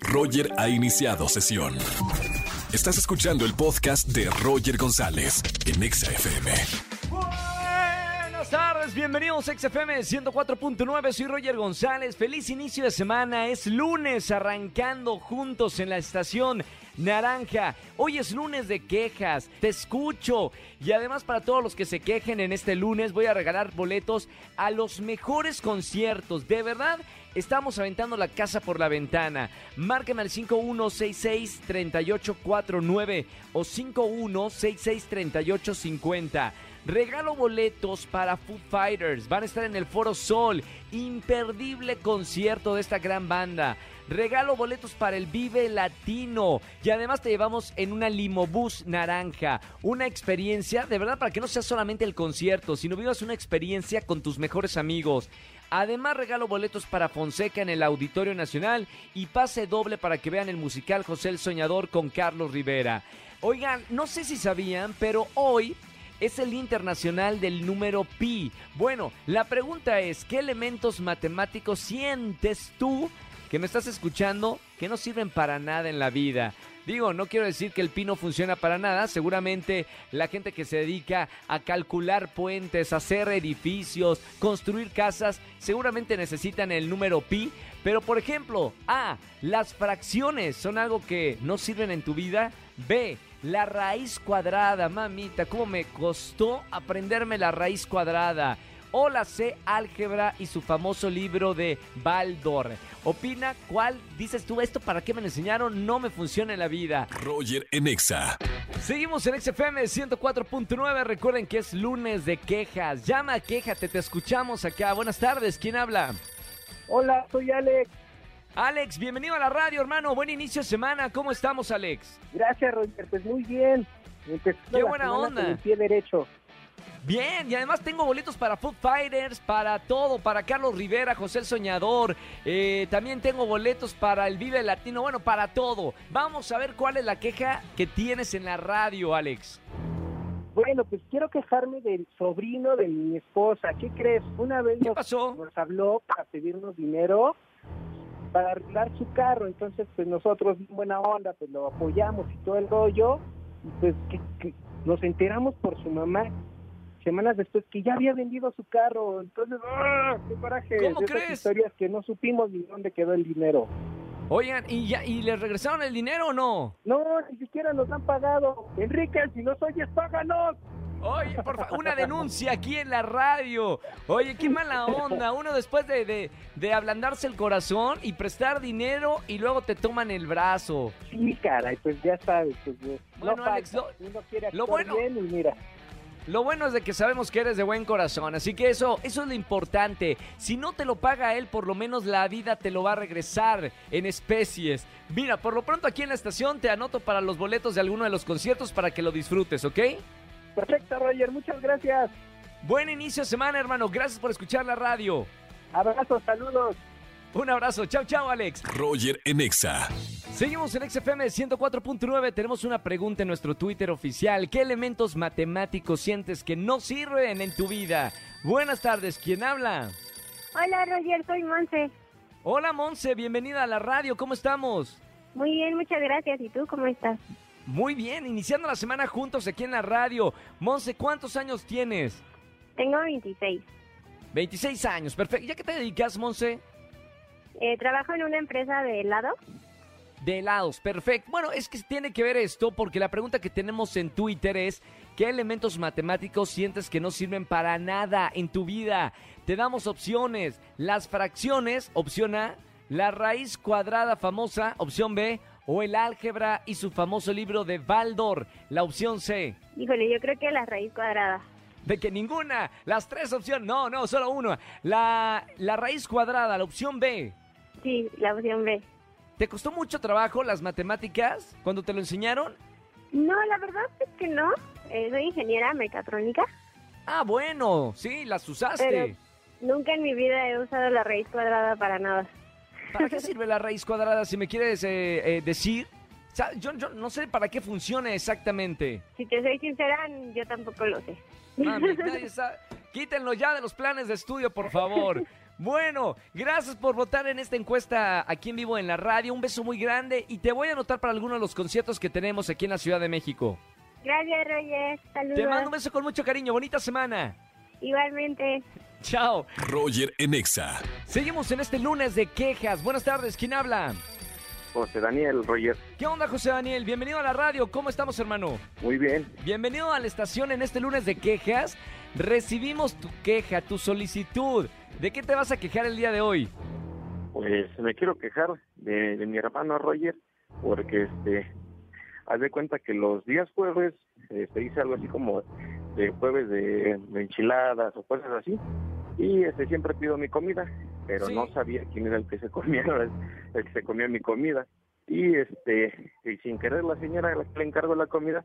Roger ha iniciado sesión. Estás escuchando el podcast de Roger González en Exa FM. Buenas tardes, bienvenidos a XFM 104.9, soy Roger González, feliz inicio de semana, es lunes arrancando juntos en la estación Naranja. Hoy es lunes de quejas, te escucho. Y además para todos los que se quejen en este lunes voy a regalar boletos a los mejores conciertos. De verdad, estamos aventando la casa por la ventana. Márqueme al 5166-3849 o 5166-3850. Regalo boletos para Foo Fighters. Van a estar en el Foro Sol. Imperdible concierto de esta gran banda. Regalo boletos para el Vive Latino. Y además te llevamos en una limobús naranja. Una experiencia, de verdad, para que no sea solamente el concierto, sino vivas una experiencia con tus mejores amigos. Además regalo boletos para Fonseca en el Auditorio Nacional y pase doble para que vean el musical José el Soñador con Carlos Rivera. Oigan, no sé si sabían, pero hoy es el internacional del número pi. Bueno, la pregunta es, ¿qué elementos matemáticos sientes tú que me estás escuchando que no sirven para nada en la vida? Digo, no quiero decir que el pi no funciona para nada. Seguramente la gente que se dedica a calcular puentes, hacer edificios, construir casas, seguramente necesitan el número pi. Pero por ejemplo, A, las fracciones son algo que no sirven en tu vida. B, la raíz cuadrada, mamita, cómo me costó aprenderme la raíz cuadrada. O la C, álgebra y su famoso libro de Baldor. Opina cuál dices tú esto para qué me lo enseñaron, no me funciona en la vida. Roger en Exa. Seguimos en XFM 104.9. Recuerden que es lunes de quejas. Llama, quéjate, te escuchamos acá. Buenas tardes, ¿quién habla? Hola, soy Alex. Alex, bienvenido a la radio, hermano. Buen inicio de semana. ¿Cómo estamos, Alex? Gracias, Roger. Pues muy bien. Empezando Qué buena onda. con el pie derecho. Bien, y además tengo boletos para Food Fighters, para todo, para Carlos Rivera, José el Soñador. eh, también tengo boletos para el Vive Latino, bueno, para todo. Vamos a ver cuál es la queja que tienes en la radio, Alex. Bueno, pues quiero quejarme del sobrino de mi esposa. ¿Qué crees? Una vez ¿Qué nos, pasó? nos habló para pedirnos dinero para arreglar su carro. Entonces, pues nosotros, buena onda, pues lo apoyamos y todo el rollo. Y pues que, que nos enteramos por su mamá semanas después que ya había vendido su carro. Entonces, ¡ah! ¡Qué coraje! ¿Cómo de esas crees? historias que no supimos ni dónde quedó el dinero. Oigan, ¿y, ya, ¿y les regresaron el dinero o no? No, ni siquiera nos han pagado. Enrique, si nos oyes, páganos. Oye, por favor, una denuncia aquí en la radio. Oye, qué mala onda. Uno después de, de, de ablandarse el corazón y prestar dinero y luego te toman el brazo. Sí, caray, pues ya sabes. Pues, Bueno, no Alex, lo- Uno quiere lo bueno- bien y mira. Lo bueno es de que sabemos que eres de buen corazón, así que eso, eso es lo importante. Si no te lo paga él, por lo menos la vida te lo va a regresar en especies. Mira, por lo pronto aquí en la estación te anoto para los boletos de alguno de los conciertos para que lo disfrutes, ¿ok? Perfecto, Roger, muchas gracias. Buen inicio de semana, hermano. Gracias por escuchar la radio. Abrazos, saludos. Un abrazo. Chao, chao, Alex. Roger en Exa. Seguimos en XFM 104.9. Tenemos una pregunta en nuestro Twitter oficial. ¿Qué elementos matemáticos sientes que no sirven en tu vida? Buenas tardes. ¿Quién habla? Hola Roger, soy Monse. Hola, Monse. Bienvenida a la radio. ¿Cómo estamos? Muy bien, muchas gracias. ¿Y tú cómo estás? Muy bien. Iniciando la semana juntos aquí en la radio. Monse, ¿cuántos años tienes? Tengo 26. 26 años. Perfecto. ¿Ya qué te dedicas, Monse? Eh, trabajo en una empresa de helado. De helados, perfecto. Bueno, es que tiene que ver esto porque la pregunta que tenemos en Twitter es ¿qué elementos matemáticos sientes que no sirven para nada en tu vida? Te damos opciones. Las fracciones, opción A, la raíz cuadrada famosa, opción B, o el álgebra y su famoso libro de Baldor, la opción C. Híjole, yo creo que la raíz cuadrada. De que ninguna, las tres opciones, no, no, solo una. La, la raíz cuadrada, la opción B. Sí, la opción B. ¿Te costó mucho trabajo las matemáticas cuando te lo enseñaron? No, la verdad es que no. Eh, soy ingeniera mecatrónica, Ah, bueno, sí, las usaste. Pero- nunca en mi vida he usado la raíz cuadrada para nada. ¿Para qué sirve la raíz cuadrada? Si me quieres eh, eh, decir. O sea, yo, yo no sé para qué funciona exactamente. Si te soy sincera, yo tampoco lo sé. Mami, nadie sabe. Quítenlo ya de los planes de estudio, por favor. Bueno, gracias por votar en esta encuesta aquí en vivo en la radio. Un beso muy grande y te voy a anotar para alguno de los conciertos que tenemos aquí en la Ciudad de México. Gracias, Roger. Saludos. Te mando un beso con mucho cariño. Bonita semana. Igualmente. Chao. Roger en Exa. Seguimos en este lunes de quejas. Buenas tardes. ¿Quién habla? José Daniel Roger. ¿Qué onda, José Daniel? Bienvenido a la radio. ¿Cómo estamos, hermano? Muy bien. Bienvenido a la estación en este lunes de quejas. Recibimos tu queja, tu solicitud. ¿De qué te vas a quejar el día de hoy? Pues me quiero quejar de, de mi hermano Roger, porque este, haz de cuenta que los días jueves este, hice algo así como de jueves de, de enchiladas o cosas así, y este siempre pido mi comida, pero Sí. no sabía quién era el que se comía, el, el que se comía mi comida, y este, y sin querer la señora a la que le encargo la comida,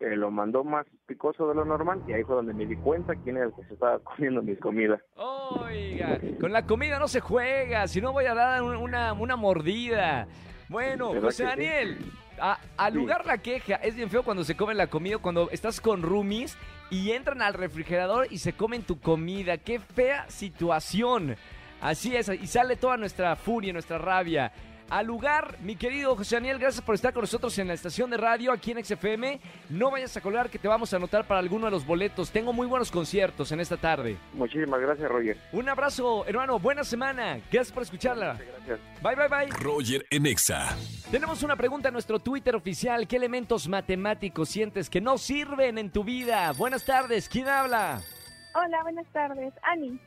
eh, lo mandó más picoso de lo normal, y ahí fue donde me di cuenta quién era el que se estaba comiendo mis comidas. Oiga, con la comida no se juega, si no voy a dar un- una, una mordida. Bueno, ¿Verdad José sí? Daniel, a, al Sí. lugar la queja, es bien feo cuando se come la comida, cuando estás con roomies y entran al refrigerador y se comen tu comida. Qué fea situación. Así es, y sale toda nuestra furia, nuestra rabia. Al lugar, mi querido José Daniel, gracias por estar con nosotros en la estación de radio aquí en XFM. No vayas a colgar que te vamos a anotar para alguno de los boletos. Tengo muy buenos conciertos en esta tarde. Muchísimas gracias, Roger. Un abrazo, hermano. Buena semana. Gracias por escucharla. Gracias. Bye, bye, bye. Roger en Exa. Tenemos una pregunta en nuestro Twitter oficial. ¿Qué elementos matemáticos sientes que no sirven en tu vida? Buenas tardes. ¿Quién habla? Hola, buenas tardes. Ani.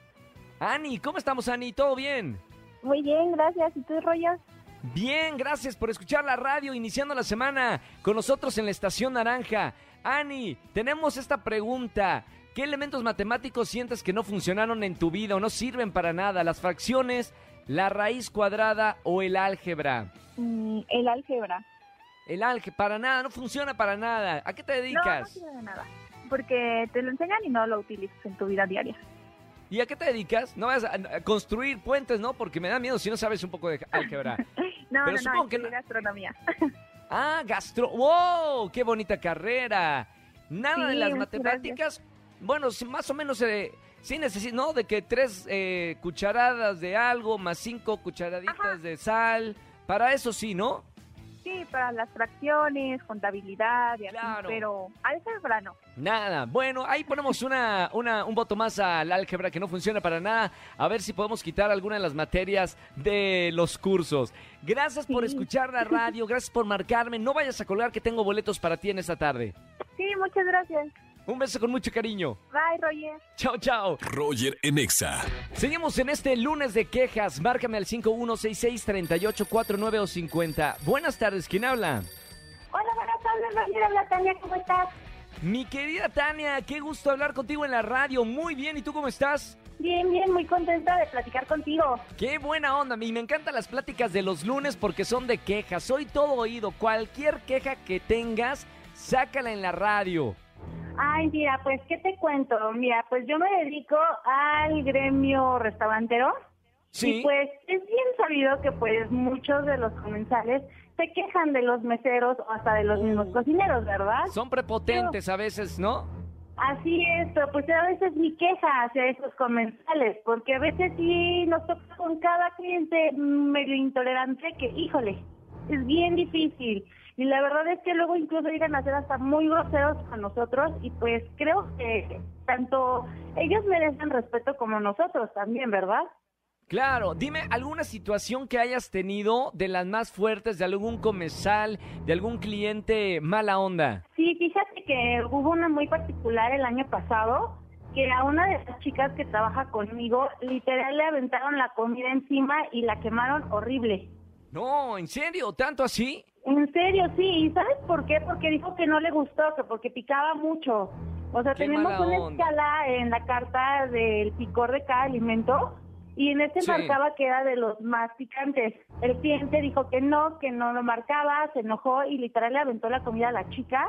Ani, ¿cómo estamos, Ani? ¿Todo bien? Muy bien, gracias. ¿Y tú, Roger? Bien, gracias por escuchar la radio iniciando la semana con nosotros en la Estación Naranja. Ani, tenemos esta pregunta. ¿Qué elementos matemáticos sientes que no funcionaron en tu vida o no sirven para nada? ¿Las fracciones, la raíz cuadrada o el álgebra? Mm, el álgebra. El álgebra, para nada, no funciona para nada. ¿A qué te No, no dedicas? sirve de nada. Porque te lo enseñan y no lo utilizas en tu vida diaria. ¿Y a qué te dedicas? No vas a construir puentes, ¿no? Porque me da miedo si no sabes un poco de álgebra. No, Pero no, supongo no, que gastronomía. Ah, gastro. ¡Wow! ¡Qué bonita carrera! Nada de las matemáticas. Bueno, más o menos eh, sí necesito, ¿no? De que tres eh, cucharadas de algo más cinco cucharaditas Ajá. de sal. Para eso sí, ¿no? Sí, para las fracciones, contabilidad y así, Claro. pero álgebra no. Nada. Bueno, ahí ponemos una, una, un voto más al álgebra que no funciona para nada. A ver si podemos quitar alguna de las materias de los cursos. Gracias por Sí. escuchar la radio, gracias por marcarme. No vayas a colgar que tengo boletos para ti en esta tarde. Sí, muchas gracias. Un beso con mucho cariño. Bye, Roger. Chao, chao. Roger en Exa. Seguimos en este lunes de quejas. Márcame al 5166-3849 o 50. Buenas tardes, ¿quién habla? Hola, buenas tardes, Roger. Hola, Tania, ¿cómo estás? Mi querida Tania, qué gusto hablar contigo en la radio. Muy bien, ¿y tú cómo estás? Bien, bien, muy contenta de platicar contigo. Qué buena onda, y me encantan las pláticas de los lunes porque son de quejas. Soy todo oído. Cualquier queja que tengas, sácala en la radio. Ay, mira, pues, ¿qué te cuento? Mira, pues yo me dedico al gremio restaurantero. Sí. Y pues es bien sabido que pues muchos de los comensales se quejan de los meseros o hasta de los Uh. mismos cocineros, ¿verdad? Son prepotentes a veces, ¿no? Así es, pero pues a veces mi queja hacia esos comensales, porque a veces sí nos toca con cada cliente medio intolerante que, híjole, es bien difícil. Y la verdad es que luego incluso llegan a ser hasta muy groseros con nosotros y pues creo que tanto ellos merecen respeto como nosotros también, ¿verdad? Claro, dime alguna situación que hayas tenido de las más fuertes, de algún comensal, de algún cliente mala onda. Sí, fíjate que hubo una muy particular el año pasado, que a una de las chicas que trabaja conmigo, literal le aventaron la comida encima y la quemaron horrible. No, ¿en serio? ¿Tanto así? En serio, sí. ¿Y sabes por qué? Porque dijo que no le gustó, que porque picaba mucho. O sea, Qué tenemos una onda. escala en la carta del picor de cada alimento y en este Sí. marcaba que era de los más picantes. El cliente dijo que no, que no lo marcaba, se enojó y literal le aventó la comida a la chica.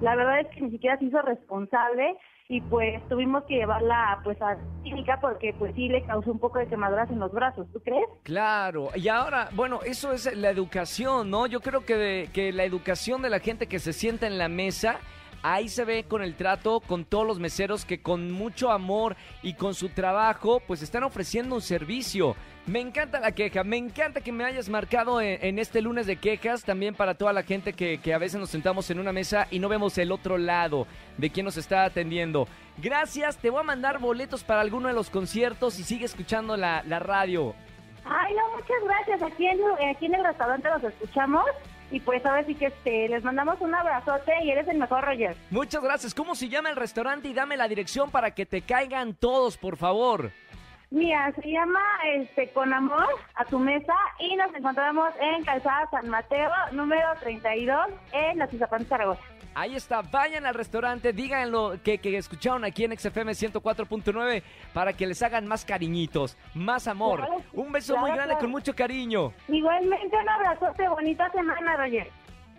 La verdad es que ni siquiera se hizo responsable y pues tuvimos que llevarla pues a clínica porque pues sí le causó un poco de quemaduras en los brazos, ¿tú crees? Claro, y ahora, bueno, eso es la educación, ¿no? Yo creo que, que la educación de la gente que se sienta en la mesa ahí se ve con el trato con todos los meseros que con mucho amor y con su trabajo pues están ofreciendo un servicio. Me encanta la queja, me encanta que me hayas marcado en, este lunes de quejas, también para toda la gente que, a veces nos sentamos en una mesa y no vemos el otro lado de quién nos está atendiendo. Gracias, te voy a mandar boletos para alguno de los conciertos y sigue escuchando la, radio. Ay, no, muchas gracias. Aquí en el restaurante los escuchamos. Y pues ahora sí que este, les mandamos un abrazote y eres el mejor, Roger. Muchas gracias. ¿Cómo se llama el restaurante? Y dame la dirección para que te caigan todos, por favor. Mira, se llama este Con Amor a tu mesa y nos encontramos en Calzada San Mateo, número 32, en la Tizapán, Zaragoza. Ahí está, vayan al restaurante, díganlo que, que escucharon aquí en XFM 104.9 para que les hagan más cariñitos, más amor. Claro, Un beso muy grande claro. con mucho cariño. Igualmente un abrazote, bonita semana, Roger.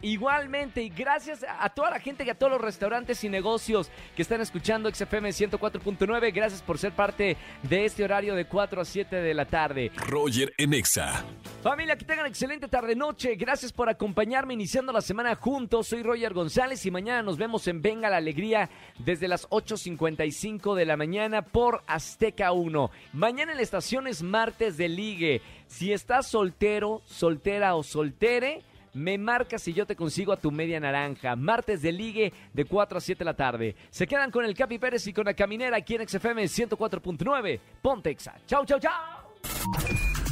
Igualmente, y gracias a toda la gente y a todos los restaurantes y negocios que están escuchando XFM 104.9. Gracias por ser parte de este horario de 4 a 7 de la tarde. Roger en Exa. Familia, que tengan excelente tarde-noche. Gracias por acompañarme iniciando la semana juntos. Soy Roger González y mañana nos vemos en Venga la Alegría desde las 8.55 de la mañana por Azteca 1. Mañana en la estación es martes de ligue. Si estás soltero, soltera o soltere, me marcas y yo te consigo a tu media naranja. Martes de ligue de 4 a 7 de la tarde. Se quedan con el Capi Pérez y con la caminera aquí en XFM 104.9. Pontexa. Chau, chau, chau.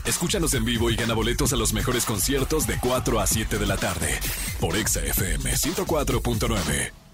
Escúchanos en vivo y gana boletos a los mejores conciertos de 4 a 7 de la tarde por Exa FM 104.9.